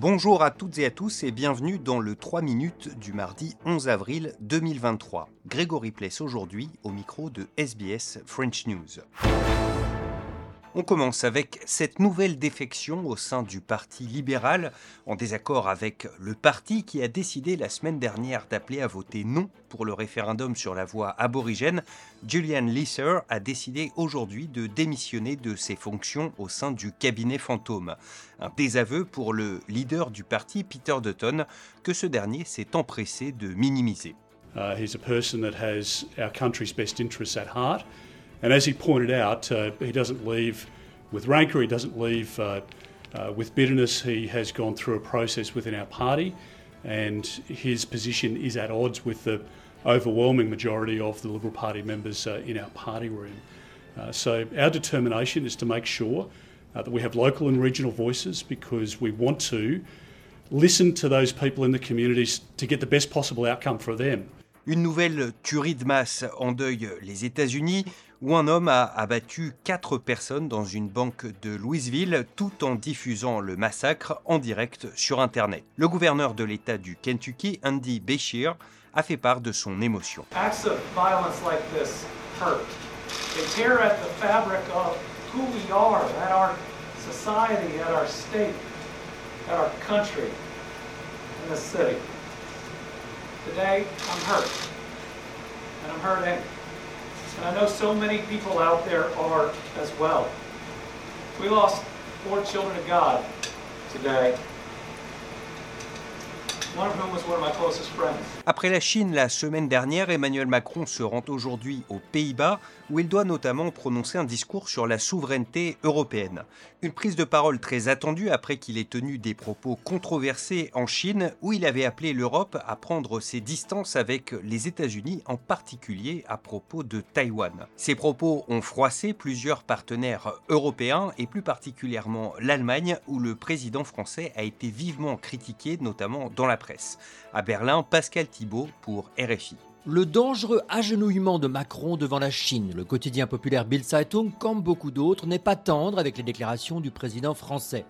Bonjour à toutes et à tous et bienvenue dans le 3 minutes du mardi 11 avril 2023. Grégory Pless aujourd'hui au micro de SBS French News. On commence avec cette nouvelle défection au sein du Parti libéral, en désaccord avec le parti qui a décidé la semaine dernière d'appeler à voter non pour le référendum sur la voie aborigène. Julian Leeser a décidé aujourd'hui de démissionner de ses fonctions au sein du cabinet fantôme. Un désaveu pour le leader du parti, Peter Dutton, que ce dernier s'est empressé de minimiser. Uh, he's a person that has our country's best interests at heart. And as he pointed out, uh, he doesn't leave with rancour, he doesn't leave uh, uh, with bitterness. He has gone through a process within our party, and his position is at odds with the overwhelming majority of the Liberal Party members uh, in our party room. Uh, so, our determination is to make sure uh, that we have local and regional voices because we want to listen to those people in the communities to get the best possible outcome for them. Une nouvelle tuerie de masse en deuil les États-Unis, où un homme a abattu quatre personnes dans une banque de Louisville tout en diffusant le massacre en direct sur Internet. Le gouverneur de l'État du Kentucky, Andy Beshear, a fait part de son émotion. The society, at our state, at our country, in this city. Today, I'm hurt. And I'm hurting. And I know so many people out there are as well. We lost four children of God today. Après la Chine la semaine dernière, Emmanuel Macron se rend aujourd'hui aux Pays-Bas, où il doit notamment prononcer un discours sur la souveraineté européenne. Une prise de parole très attendue après qu'il ait tenu des propos controversés en Chine, où il avait appelé l'Europe à prendre ses distances avec les États-Unis, en particulier à propos de Taïwan. Ces propos ont froissé plusieurs partenaires européens, et plus particulièrement l'Allemagne, où le président français a été vivement critiqué, notamment dans la presse. À Berlin, Pascal Thibault pour RFI. Le dangereux agenouillement de Macron devant la Chine, le quotidien populaire Bild Zeitung, comme beaucoup d'autres, n'est pas tendre avec les déclarations du président français.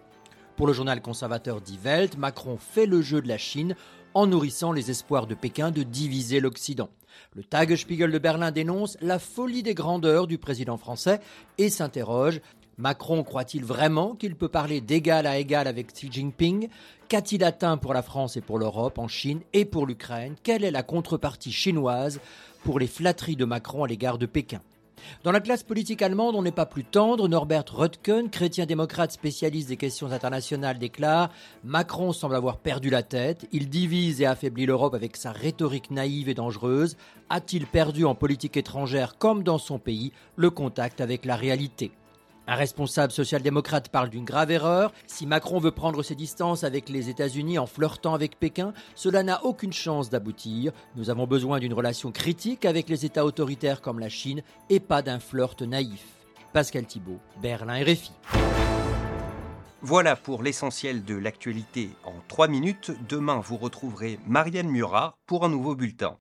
Pour le journal conservateur Die Welt, Macron fait le jeu de la Chine en nourrissant les espoirs de Pékin de diviser l'Occident. Le Tagesspiegel de Berlin dénonce la folie des grandeurs du président français et s'interroge Macron croit-il vraiment qu'il peut parler d'égal à égal avec Xi Jinping? Qu'a-t-il atteint pour la France et pour l'Europe, en Chine et pour l'Ukraine? Quelle est la contrepartie chinoise pour les flatteries de Macron à l'égard de Pékin? Dans la classe politique allemande, on n'est pas plus tendre. Norbert Röttgen, chrétien-démocrate spécialiste des questions internationales, déclare Macron semble avoir perdu la tête. Il divise et affaiblit l'Europe avec sa rhétorique naïve et dangereuse. A-t-il perdu en politique étrangère, comme dans son pays, le contact avec la réalité? Un responsable social-démocrate parle d'une grave erreur. Si Macron veut prendre ses distances avec les États-Unis en flirtant avec Pékin, cela n'a aucune chance d'aboutir. Nous avons besoin d'une relation critique avec les États autoritaires comme la Chine et pas d'un flirt naïf. Pascal Thibault, Berlin RFI. Voilà pour l'essentiel de l'actualité en 3 minutes. Demain, vous retrouverez Marianne Murat pour un nouveau bulletin.